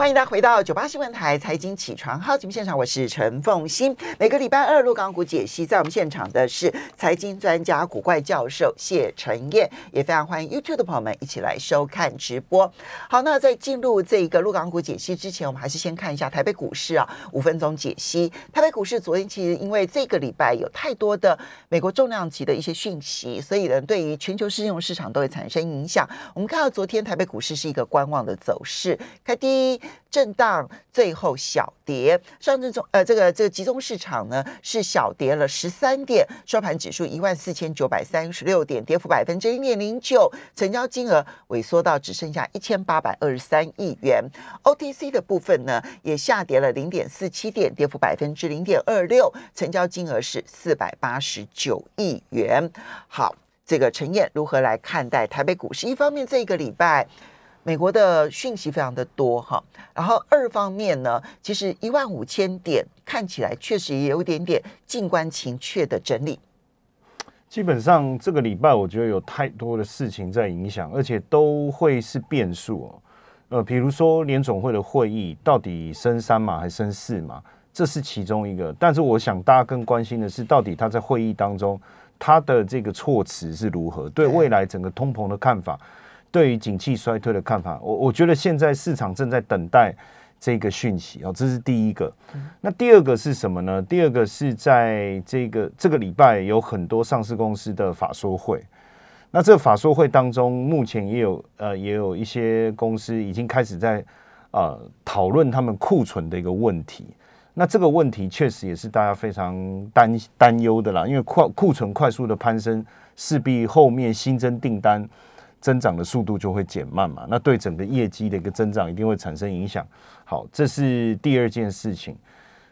欢迎大家回到九八新闻台财经起床号节目现场，我是陈凤欣。每个礼拜二陆港股解析，在我们现场的是财经专家古怪教授谢晨彦，也非常欢迎 YouTube 的朋友们一起来收看直播。好，那在进入这个陆港股解析之前，我们还是先看一下台北股市啊，五分钟解析。台北股市昨天其实因为这个礼拜有太多的美国重量级的一些讯息，所以呢，对于全球金融市场都会产生影响。我们看到昨天台北股市是一个观望的走势，开低。震荡，最后小跌。上证中呃，这个这个集中市场呢是小跌了十三点，收盘指数一万四千九百三十六点，跌幅百分之零点零九，成交金额萎缩到只剩下一千八百二十三亿元。OTC 的部分呢也下跌了零点四七点，跌幅百分之零点二六，成交金额是四百八十九亿元。好，这个陈彦如何来看待台北股市？一方面，这个礼拜。美国的讯息非常的多哈，然后二方面呢，其实一万五千点看起来确实也有一点点静观情却的整理。基本上这个礼拜我觉得有太多的事情在影响，而且都会是变数哦。呃，比如说联总会的会议到底升三码还升四码，这是其中一个。但是我想大家更关心的是，到底他在会议当中他的这个措辞是如何，对未来整个通膨的看法。对于景气衰退的看法，我我觉得现在市场正在等待这个讯息哦，这是第一个。那第二个是什么呢？第二个是在这个这个礼拜有很多上市公司的法说会。那这个法说会当中，目前也有呃也有一些公司已经开始在呃讨论他们库存的一个问题。那这个问题确实也是大家非常担担忧的啦，因为库库存快速的攀升，势必后面新增订单。增长的速度就会减慢嘛，那对整个业绩的一个增长一定会产生影响。好，这是第二件事情。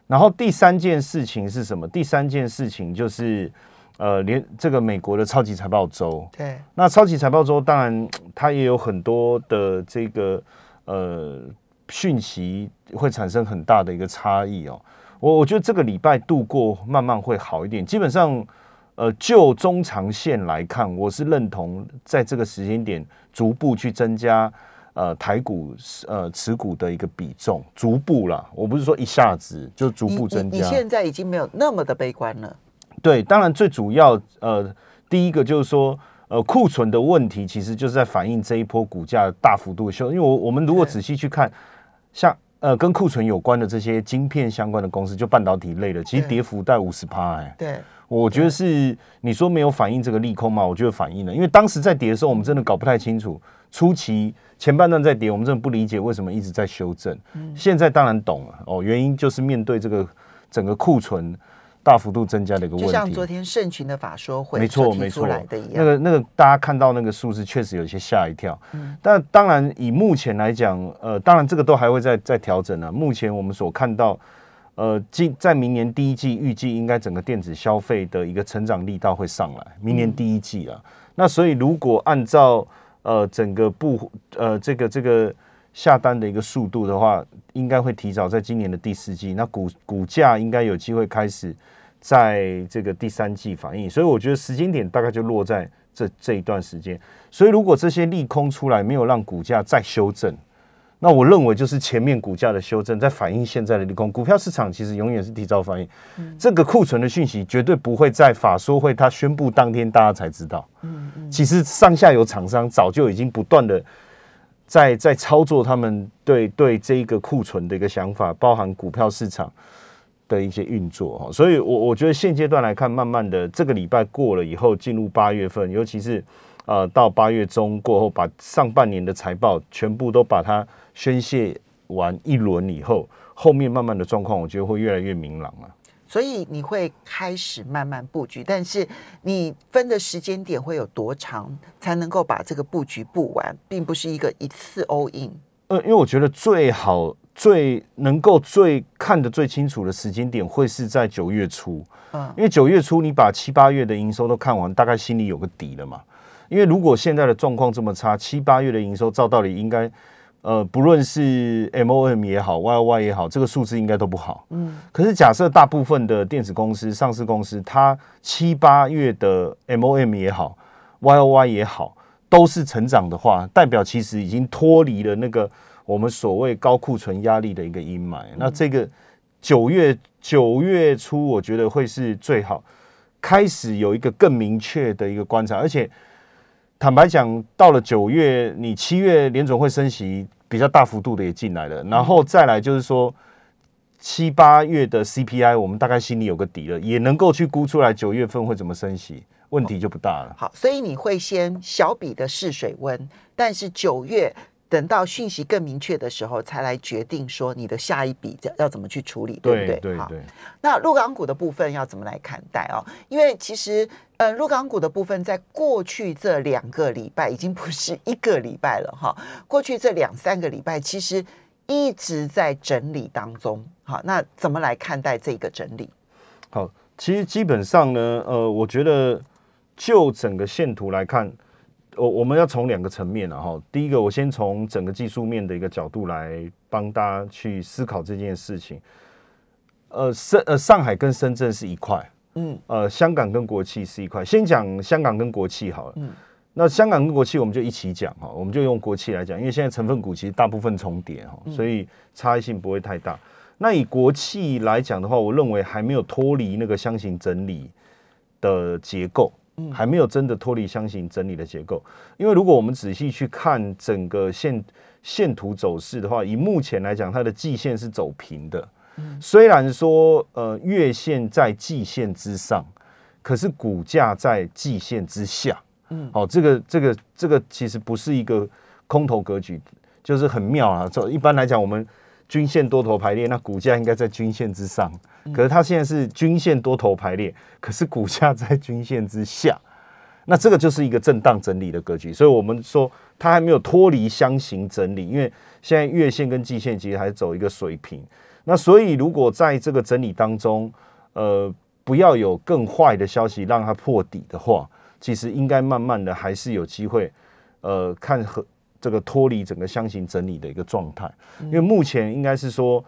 然后第三件事情是什么？第三件事情就是，呃，连这个美国的超级财报周。对。那超级财报周当然 它也有很多的这个呃讯息会产生很大的一个差异哦。我我觉得这个礼拜度过慢慢会好一点，基本上。呃，就中长线来看，我是认同在这个时间点逐步去增加呃台股呃持股的一个比重，逐步啦，我不是说一下子就逐步增加。你，你现在已经没有那么的悲观了。对，当然最主要呃第一个就是说呃库存的问题，其实就是在反映这一波股价大幅度修，因为我我们如果仔细去看，像呃跟库存有关的这些晶片相关的公司，就半导体类的，其实跌幅在五十趴哎。对。我觉得是你说没有反映这个利空嘛？我觉得反映了，因为当时在跌的时候，我们真的搞不太清楚。初期前半段在跌，我们真的不理解为什么一直在修正。现在当然懂了哦，原因就是面对这个整个库存大幅度增加的一个问题。就像昨天盛群的法说会，没错没错，那个那个大家看到那个数字确实有些吓一跳。但当然以目前来讲，呃，当然这个都还会再再调整呢。目前我们所看到。呃，今在明年第一季预计应该整个电子消费的一个成长力道会上来，明年第一季啊，那所以如果按照呃整个不呃这个这个下单的一个速度的话，应该会提早在今年的第四季，那股股价应该有机会开始在这个第三季反应，所以我觉得时间点大概就落在这这一段时间，所以如果这些利空出来，没有让股价再修正。那我认为就是前面股价的修正在反映现在的利空，股票市场其实永远是提早反应。这个库存的讯息绝对不会在法说会它宣布当天大家才知道。其实上下游厂商早就已经不断的在在操作他们对对这一个库存的一个想法，包含股票市场的一些运作哈。所以我我觉得现阶段来看，慢慢的这个礼拜过了以后，进入八月份，尤其是呃到八月中过后，把上半年的财报全部都把它。宣泄完一轮以后，后面慢慢的状况，我觉得会越来越明朗了。所以你会开始慢慢布局，但是你分的时间点会有多长才能够把这个布局布完，并不是一个一次 all in。呃，因为我觉得最好、最能够最看得最清楚的时间点会是在九月初。嗯，因为九月初你把七八月的营收都看完，大概心里有个底了嘛。因为如果现在的状况这么差，七八月的营收照道理应该。呃，不论是 MOM 也好，YOY 也好，这个数字应该都不好。嗯，可是假设大部分的电子公司、上市公司，它七八月的 MOM 也好，YOY 也好，都是成长的话，代表其实已经脱离了那个我们所谓高库存压力的一个阴霾。那这个九月九月初，我觉得会是最好开始有一个更明确的一个观察，而且坦白讲，到了九月，你七月联总会升息比较大幅度的也进来了，然后再来就是说七八月的 CPI，我们大概心里有个底了，也能够去估出来九月份会怎么升息，问题就不大了。好，所以你会先小笔的试水温，但是九月。等到讯息更明确的时候，才来决定说你的下一笔要要怎么去处理，对不对？对对。好，那陆港股的部分要怎么来看待哦？因为其实，呃，陆港股的部分在过去这两个礼拜已经不是一个礼拜了哈，过去这两三个礼拜其实一直在整理当中。好，那怎么来看待这个整理？好，其实基本上呢，呃，我觉得就整个线图来看。我我们要从两个层面了哈，第一个我先从整个技术面的一个角度来帮大家去思考这件事情。呃，深呃上海跟深圳是一块，嗯，呃香港跟国企是一块。先讲香港跟国企好了，嗯，那香港跟国企我们就一起讲哈，我们就用国企来讲，因为现在成分股其实大部分重叠哈，所以差异性不会太大。那以国企来讲的话，我认为还没有脱离那个箱型整理的结构。还没有真的脱离箱型整理的结构，因为如果我们仔细去看整个线线图走势的话，以目前来讲，它的季线是走平的。虽然说呃月线在季线之上，可是股价在季线之下。嗯，好，这个这个这个其实不是一个空头格局，就是很妙啊。走一般来讲，我们均线多头排列，那股价应该在均线之上。可是它现在是均线多头排列，可是股价在均线之下，那这个就是一个震荡整理的格局。所以我们说它还没有脱离箱型整理，因为现在月线跟季线其实还走一个水平。那所以如果在这个整理当中，呃，不要有更坏的消息让它破底的话，其实应该慢慢的还是有机会，呃，看和这个脱离整个箱型整理的一个状态。因为目前应该是说。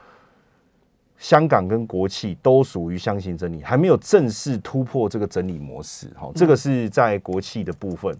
香港跟国企都属于箱型整理，还没有正式突破这个整理模式。哈，这个是在国企的部分。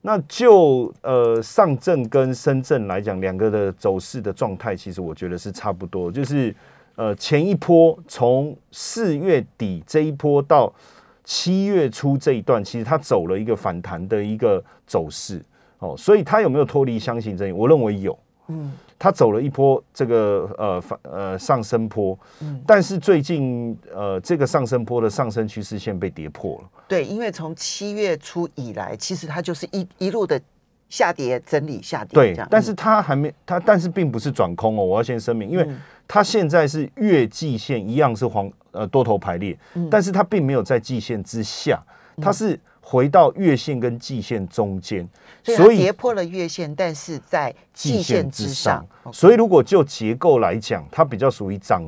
那就呃上证跟深圳来讲，两个的走势的状态，其实我觉得是差不多。就是呃前一波从四月底这一波到七月初这一段，其实它走了一个反弹的一个走势。哦，所以他有没有脱离箱型整理？我认为有。嗯。它走了一波这个呃反呃上升坡，嗯，但是最近呃这个上升坡的上升趋势线被跌破了。对，因为从七月初以来，其实它就是一一路的下跌整理下跌。对，但是它还没它，但是并不是转空哦，我要先声明，因为它现在是月季线一样是黄呃多头排列，嗯，但是它并没有在季线之下，它是。回到月线跟季线中间，所以跌破了月线，但是在季线之上。所以如果就结构来讲，它比较属于涨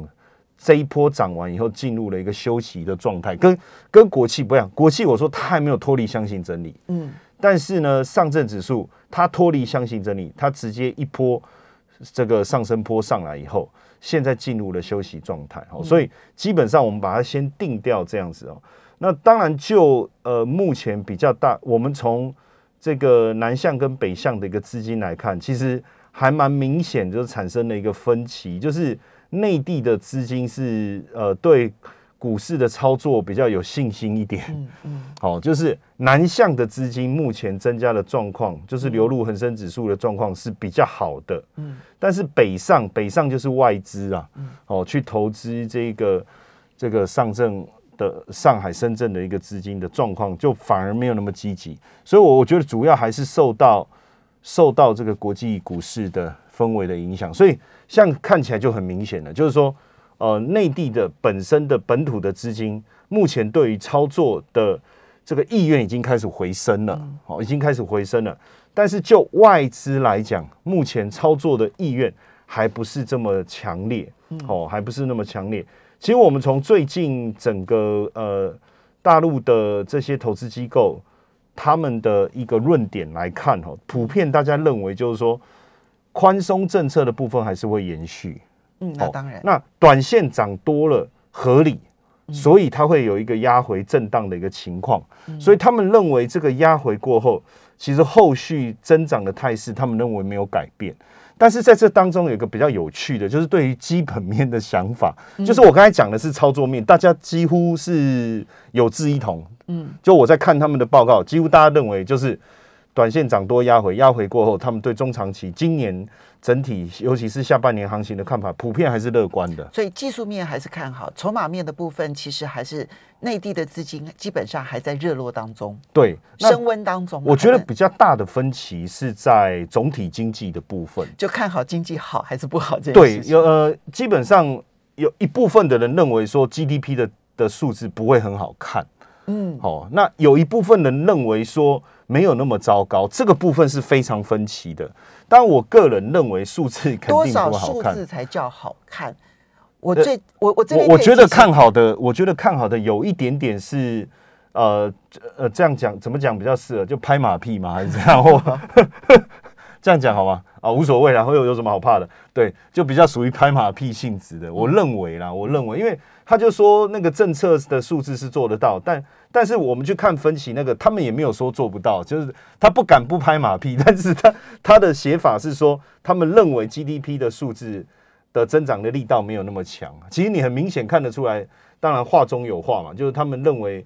这一波涨完以后进入了一个休息的状态，跟跟国企不一样。国企我说它还没有脱离箱型整理，嗯，但是呢，上证指数它脱离箱型整理，它直接一波这个上升坡上来以后，现在进入了休息状态。所以基本上我们把它先定掉这样子哦。那当然就，呃目前比较大，我们从这个南向跟北向的一个资金来看，其实还蛮明显，就是产生了一个分歧，就是内地的资金是呃对股市的操作比较有信心一点，嗯嗯，好，就是南向的资金目前增加的状况，就是流入恒生指数的状况是比较好的，嗯，但是北上北上就是外资啊，哦，去投资这个这个上证。的上海、深圳的一个资金的状况，就反而没有那么积极，所以，我我觉得主要还是受到受到这个国际股市的氛围的影响。所以，像看起来就很明显了，就是说，呃，内地的本身的本土的资金，目前对于操作的这个意愿已经开始回升了，好，已经开始回升了。但是就外资来讲，目前操作的意愿还不是这么强烈，哦，还不是那么强烈。其实我们从最近整个呃大陆的这些投资机构他们的一个论点来看哈，普遍大家认为就是说宽松政策的部分还是会延续。嗯，那当然。那短线涨多了合理，所以它会有一个压回震荡的一个情况。所以他们认为这个压回过后，其实后续增长的态势他们认为没有改变。但是在这当中有一个比较有趣的，就是对于基本面的想法，嗯、就是我刚才讲的是操作面，大家几乎是有志一同。嗯，就我在看他们的报告，几乎大家认为就是短线涨多压回，压回过后，他们对中长期今年整体，尤其是下半年行情的看法，普遍还是乐观的。所以技术面还是看好，筹码面的部分其实还是内地的资金基本上还在热络当中，对，升温当中。我觉得比较大的分歧是在总体经济的部分，就看好经济好还是不好这。对，有呃，基本上有一部分的人认为说 GDP 的的数字不会很好看。嗯，好、哦，那有一部分人认为说没有那么糟糕，这个部分是非常分歧的。但我个人认为数字肯定不好看。多少数字才叫好看？我最我我这边我觉得看好的，我觉得看好的有一点点是，呃呃，这样讲怎么讲比较适合？就拍马屁嘛，还是这样？或 这样讲好吗？啊，无所谓啦，会有有什么好怕的？对，就比较属于拍马屁性质的。我认为啦，我认为，因为。他就说那个政策的数字是做得到，但但是我们去看分析那个，他们也没有说做不到，就是他不敢不拍马屁，但是他他的写法是说，他们认为 GDP 的数字的增长的力道没有那么强。其实你很明显看得出来，当然话中有话嘛，就是他们认为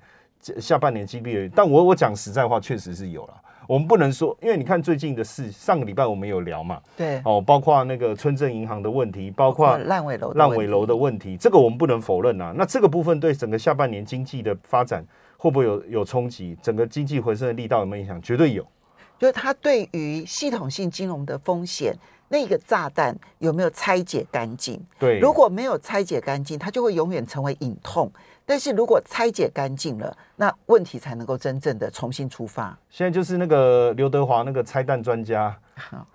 下半年 GDP，但我我讲实在话，确实是有了。我们不能说，因为你看最近的事，上个礼拜我们有聊嘛，对，哦，包括那个村镇银行的问题，包括烂尾楼烂尾楼的问题，这个我们不能否认啊。那这个部分对整个下半年经济的发展会不会有有冲击？整个经济回升的力道有没有影响？绝对有。就是它对于系统性金融的风险，那个炸弹有没有拆解干净？对，如果没有拆解干净，它就会永远成为隐痛。但是如果拆解干净了，那问题才能够真正的重新出发。现在就是那个刘德华那个拆弹专家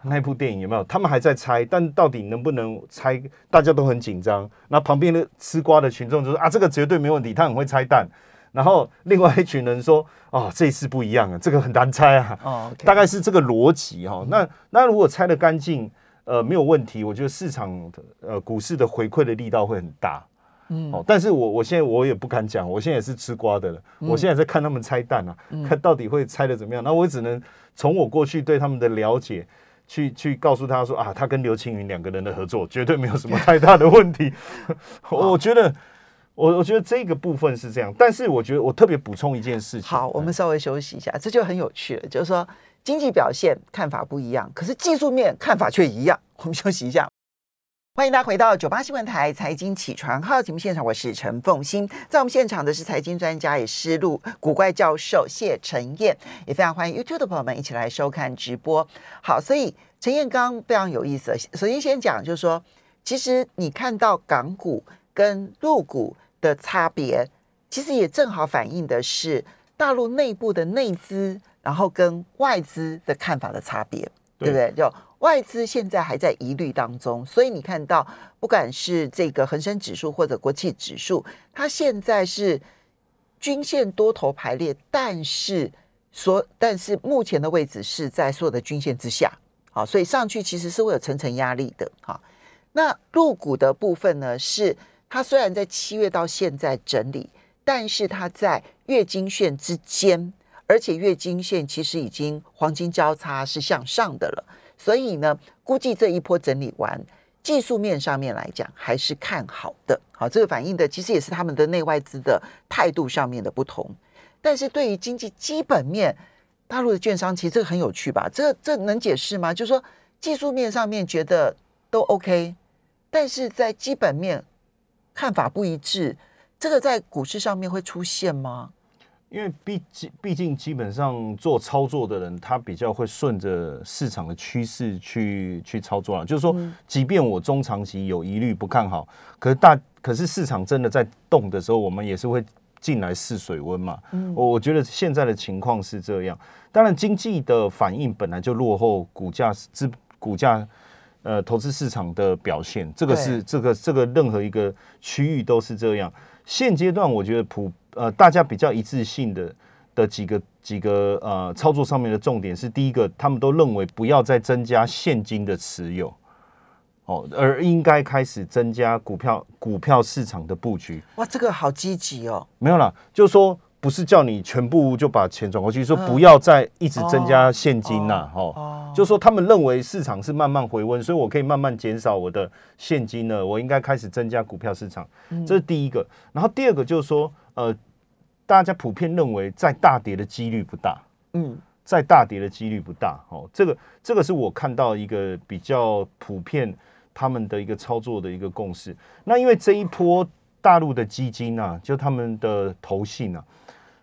那部电影有没有？他们还在拆，但到底能不能拆，大家都很紧张。那旁边的吃瓜的群众就说啊，这个绝对没问题，他很会拆弹。然后另外一群人说，哦，这一次不一样啊，这个很难猜啊。哦大概是这个逻辑哈。那那如果猜的干净，呃，没有问题，我觉得市场的呃股市的回馈的力道会很大。嗯，哦，但是我我现在我也不敢讲，我现在也是吃瓜的了。嗯、我现在在看他们拆弹啊，嗯、看到底会拆的怎么样。那我只能从我过去对他们的了解，去去告诉他说啊，他跟刘青云两个人的合作绝对没有什么太大的问题。我觉得，我我觉得这个部分是这样。但是我觉得我特别补充一件事情。好，我们稍微休息一下，这就很有趣了。就是说经济表现看法不一样，可是技术面看法却一样。我们休息一下。欢迎大家回到九八新闻台财经起床号节目现场，我是陈凤欣，在我们现场的是财经专家也是路古怪教授谢晨燕，也非常欢迎 YouTube 的朋友们一起来收看直播。好，所以陈燕刚刚非常有意思，首先先讲就是说，其实你看到港股跟入股的差别，其实也正好反映的是大陆内部的内资，然后跟外资的看法的差别，对，不对？就外资现在还在疑虑当中，所以你看到，不管是这个恒生指数或者国际指数，它现在是均线多头排列，但是所但是目前的位置是在所有的均线之下，好，所以上去其实是会有层层压力的，哈。那入股的部分呢，是它虽然在七月到现在整理，但是它在月经线之间，而且月经线其实已经黄金交叉是向上的了。所以呢，估计这一波整理完，技术面上面来讲还是看好的。好，这个反映的其实也是他们的内外资的态度上面的不同。但是对于经济基本面，大陆的券商其实这个很有趣吧？这这能解释吗？就是说技术面上面觉得都 OK，但是在基本面看法不一致，这个在股市上面会出现吗？因为毕竟毕竟基本上做操作的人，他比较会顺着市场的趋势去去操作了。就是说，即便我中长期有疑虑不看好，可是大可是市场真的在动的时候，我们也是会进来试水温嘛。我我觉得现在的情况是这样。当然，经济的反应本来就落后股价资股价呃投资市场的表现，这个是这个这个任何一个区域都是这样。现阶段我觉得普。呃，大家比较一致性的的几个几个呃操作上面的重点是，第一个，他们都认为不要再增加现金的持有，哦，而应该开始增加股票股票市场的布局。哇，这个好积极哦！没有啦，就是说不是叫你全部就把钱转过去，说不要再一直增加现金呐，哦，就说他们认为市场是慢慢回温，所以我可以慢慢减少我的现金了，我应该开始增加股票市场，这是第一个。然后第二个就是说，呃，大家普遍认为在大跌的几率不大，嗯，在大跌的几率不大，哦，这个这个是我看到一个比较普遍他们的一个操作的一个共识。那因为这一波大陆的基金啊，就他们的投信啊。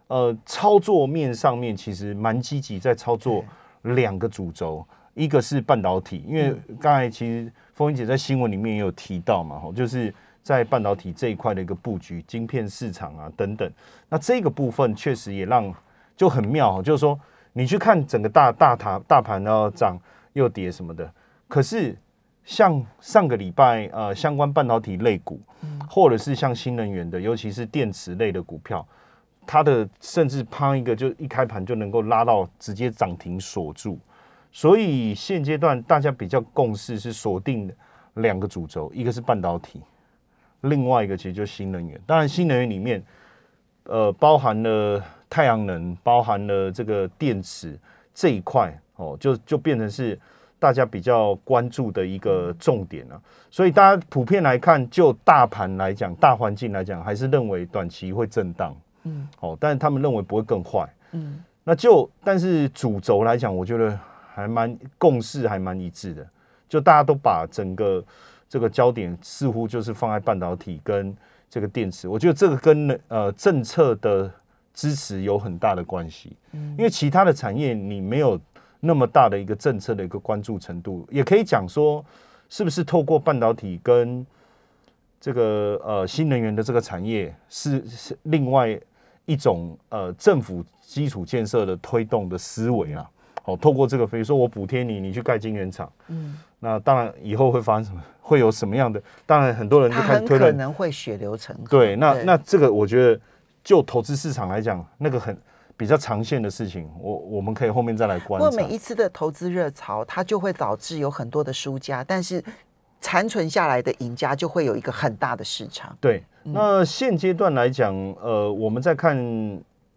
呃，操作面上面其实蛮积极，在操作两个主轴，一个是半导体，因为刚才其实凤英姐在新闻里面也有提到嘛，吼，就是在半导体这一块的一个布局，晶片市场啊等等，那这个部分确实也让就很妙，就是说你去看整个大大塔大盘要涨又跌什么的，可是像上个礼拜呃相关半导体类股，或者是像新能源的，尤其是电池类的股票。它的甚至啪一个就一开盘就能够拉到直接涨停锁住，所以现阶段大家比较共识是锁定两个主轴，一个是半导体，另外一个其实就是新能源。当然，新能源里面呃包含了太阳能，包含了这个电池这一块哦，就就变成是大家比较关注的一个重点啊。所以大家普遍来看，就大盘来讲，大环境来讲，还是认为短期会震荡。嗯，哦，但是他们认为不会更坏，嗯，那就但是主轴来讲，我觉得还蛮共识还蛮一致的，就大家都把整个这个焦点似乎就是放在半导体跟这个电池，我觉得这个跟呃政策的支持有很大的关系，嗯，因为其他的产业你没有那么大的一个政策的一个关注程度，也可以讲说是不是透过半导体跟这个呃新能源的这个产业是是另外。一种呃政府基础建设的推动的思维啊，哦，透过这个，比如说我补贴你，你去盖晶圆厂，嗯，那当然以后会发生什么，会有什么样的？当然很多人就开始推论，可能会血流成河。对，那那这个我觉得就投资市场来讲，那个很比较长线的事情，我我们可以后面再来观察。不过每一次的投资热潮，它就会导致有很多的输家，但是残存下来的赢家就会有一个很大的市场。对。那现阶段来讲，呃，我们在看，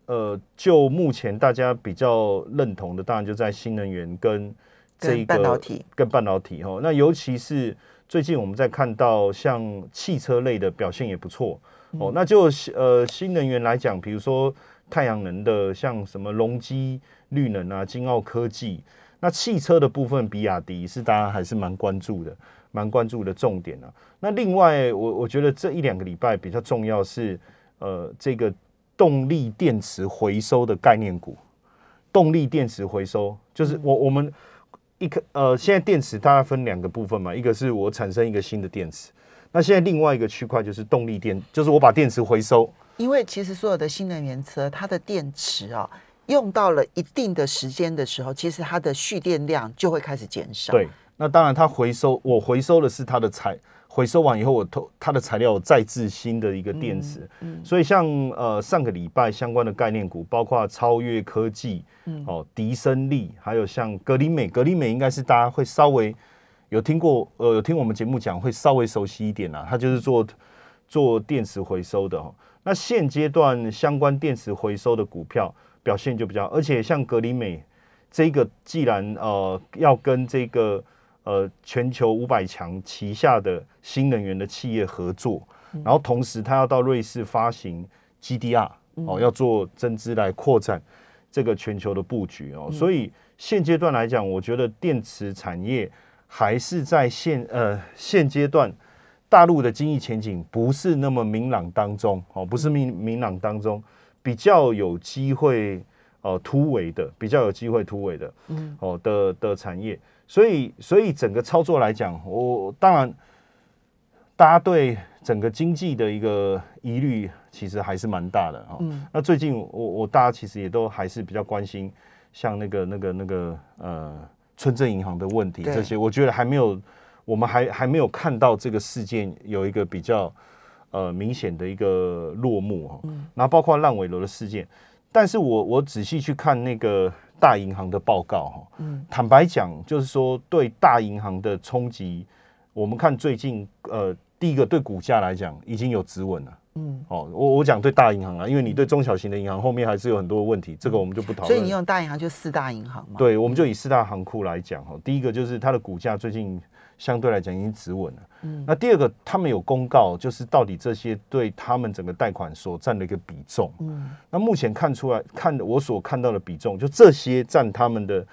呃，就目前大家比较认同的，当然就在新能源跟这一个半导体，跟半导体哈。那尤其是最近我们在看到像汽车类的表现也不错哦。那就呃新能源来讲，比如说太阳能的，像什么隆基绿能啊、金奥科技，那汽车的部分，比亚迪是大家还是蛮关注的。蛮关注的重点啊，那另外我我觉得这一两个礼拜比较重要是，呃，这个动力电池回收的概念股。动力电池回收就是我我们一个呃，现在电池大概分两个部分嘛，一个是我产生一个新的电池，那现在另外一个区块就是动力电，就是我把电池回收。因为其实所有的新能源车，它的电池啊，用到了一定的时间的时候，其实它的蓄电量就会开始减少。对。那当然，它回收我回收的是它的材，回收完以后我投它的材料再制新的一个电池。嗯，嗯，所以像呃上个礼拜相关的概念股，包括超越科技，嗯，哦，迪生力，还有像格林美，格林美应该是大家会稍微有听过，呃，有听我们节目讲会稍微熟悉一点啦。它就是做做电池回收的哈。那现阶段相关电池回收的股票表现就比较，而且像格林美这个，既然呃要跟这个呃，全球五百强旗下的新能源的企业合作，然后同时他要到瑞士发行 GDR 哦，要做增资来扩展这个全球的布局哦。所以现阶段来讲，我觉得电池产业还是在现呃现阶段大陆的经济前景不是那么明朗当中哦，不是明明朗当中比较有机会呃突围的，比较有机会突围的，嗯哦的的产业。所以，所以整个操作来讲，我当然，大家对整个经济的一个疑虑，其实还是蛮大的哈。嗯。那最近，我我大家其实也都还是比较关心，像那个那个那个呃，村镇银行的问题这些，我觉得还没有，我们还还没有看到这个事件有一个比较呃明显的一个落幕哈。嗯。然后包括烂尾楼的事件，但是我我仔细去看那个。大银行的报告哈，坦白讲，就是说对大银行的冲击，我们看最近呃，第一个对股价来讲已经有止稳了，嗯，哦，我我讲对大银行啊，因为你对中小型的银行后面还是有很多问题，这个我们就不讨论。所以你用大银行就四大银行嘛？对，我们就以四大行库来讲哈。第一个就是它的股价最近相对来讲已经止稳了。嗯，那第二个他们有公告，就是到底这些对他们整个贷款所占的一个比重。嗯，那目前看出来，看我所看到的比重，就这些占他们的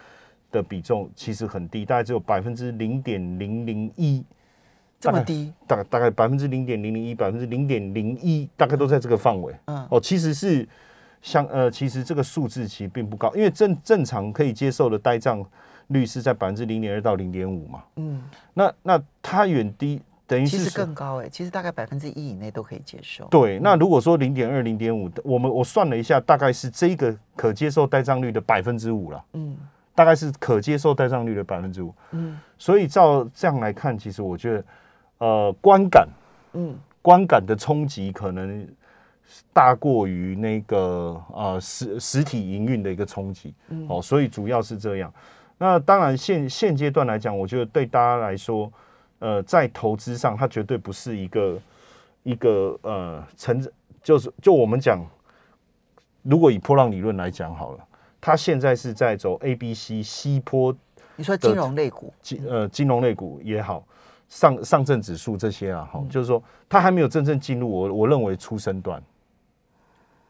的比重其实很低，大概只有百分之零点零零一。这么低，大概大概百分之零点零零一，百分之零点零一，大概都在这个范围。嗯，哦，其实是像呃，其实这个数字其实并不高，因为正正常可以接受的呆账率是在百分之零点二到零点五嘛。嗯，那那它远低，等于是其实更高哎、欸，其实大概百分之一以内都可以接受。对，那如果说零点二、零点五，我们我算了一下，大概是这个可接受呆账率的百分之五了。嗯，大概是可接受呆账率的百分之五。嗯，所以照这样来看，其实我觉得。呃，观感，嗯，观感的冲击可能大过于那个呃实实体营运的一个冲击，嗯，哦，所以主要是这样。那当然现现阶段来讲，我觉得对大家来说，呃，在投资上，它绝对不是一个一个呃成，就是就我们讲，如果以波浪理论来讲好了，它现在是在走 A、B、C、西坡，你说金融类股，金呃金融类股也好。上上证指数这些啊，好、嗯，就是说它还没有真正进入我我认为出生段。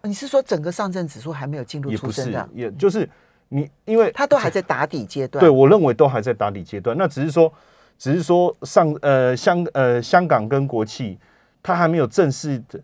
你是说整个上证指数还没有进入出生段？也就是你因为他都还在打底阶段。对，我认为都还在打底阶段。那只是说，只是说上呃香呃香港跟国企，他还没有正式的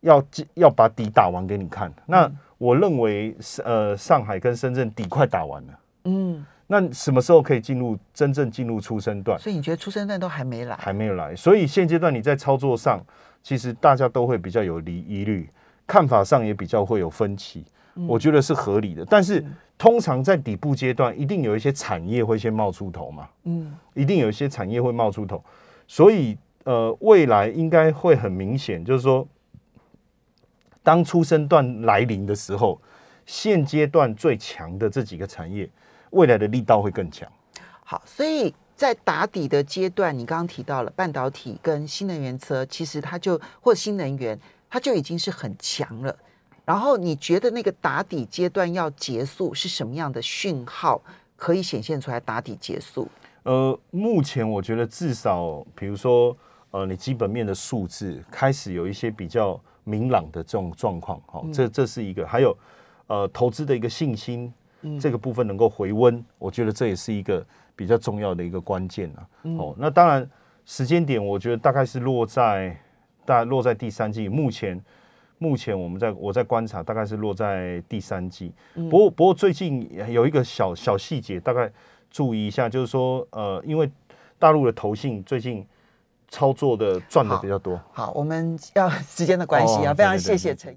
要要把底打完给你看。那我认为呃上海跟深圳底快打完了。嗯。那什么时候可以进入真正进入出生段？所以你觉得出生段都还没来？还没有来，所以现阶段你在操作上，其实大家都会比较有疑疑虑，看法上也比较会有分歧。嗯、我觉得是合理的。但是通常在底部阶段，一定有一些产业会先冒出头嘛。嗯，一定有一些产业会冒出头，所以呃，未来应该会很明显，就是说，当出生段来临的时候，现阶段最强的这几个产业。未来的力道会更强。好，所以在打底的阶段，你刚刚提到了半导体跟新能源车，其实它就或新能源，它就已经是很强了。然后你觉得那个打底阶段要结束，是什么样的讯号可以显现出来打底结束？呃，目前我觉得至少，比如说，呃，你基本面的数字开始有一些比较明朗的这种状况，好，这这是一个，还有呃，投资的一个信心。这个部分能够回温，我觉得这也是一个比较重要的一个关键啊。哦，那当然时间点，我觉得大概是落在大概落在第三季。目前目前我们在我在观察，大概是落在第三季。不过不过最近有一个小小细节，大概注意一下，就是说呃，因为大陆的投信最近操作的赚的比较多。好，好，我们要时间的关系啊，非常谢谢陈。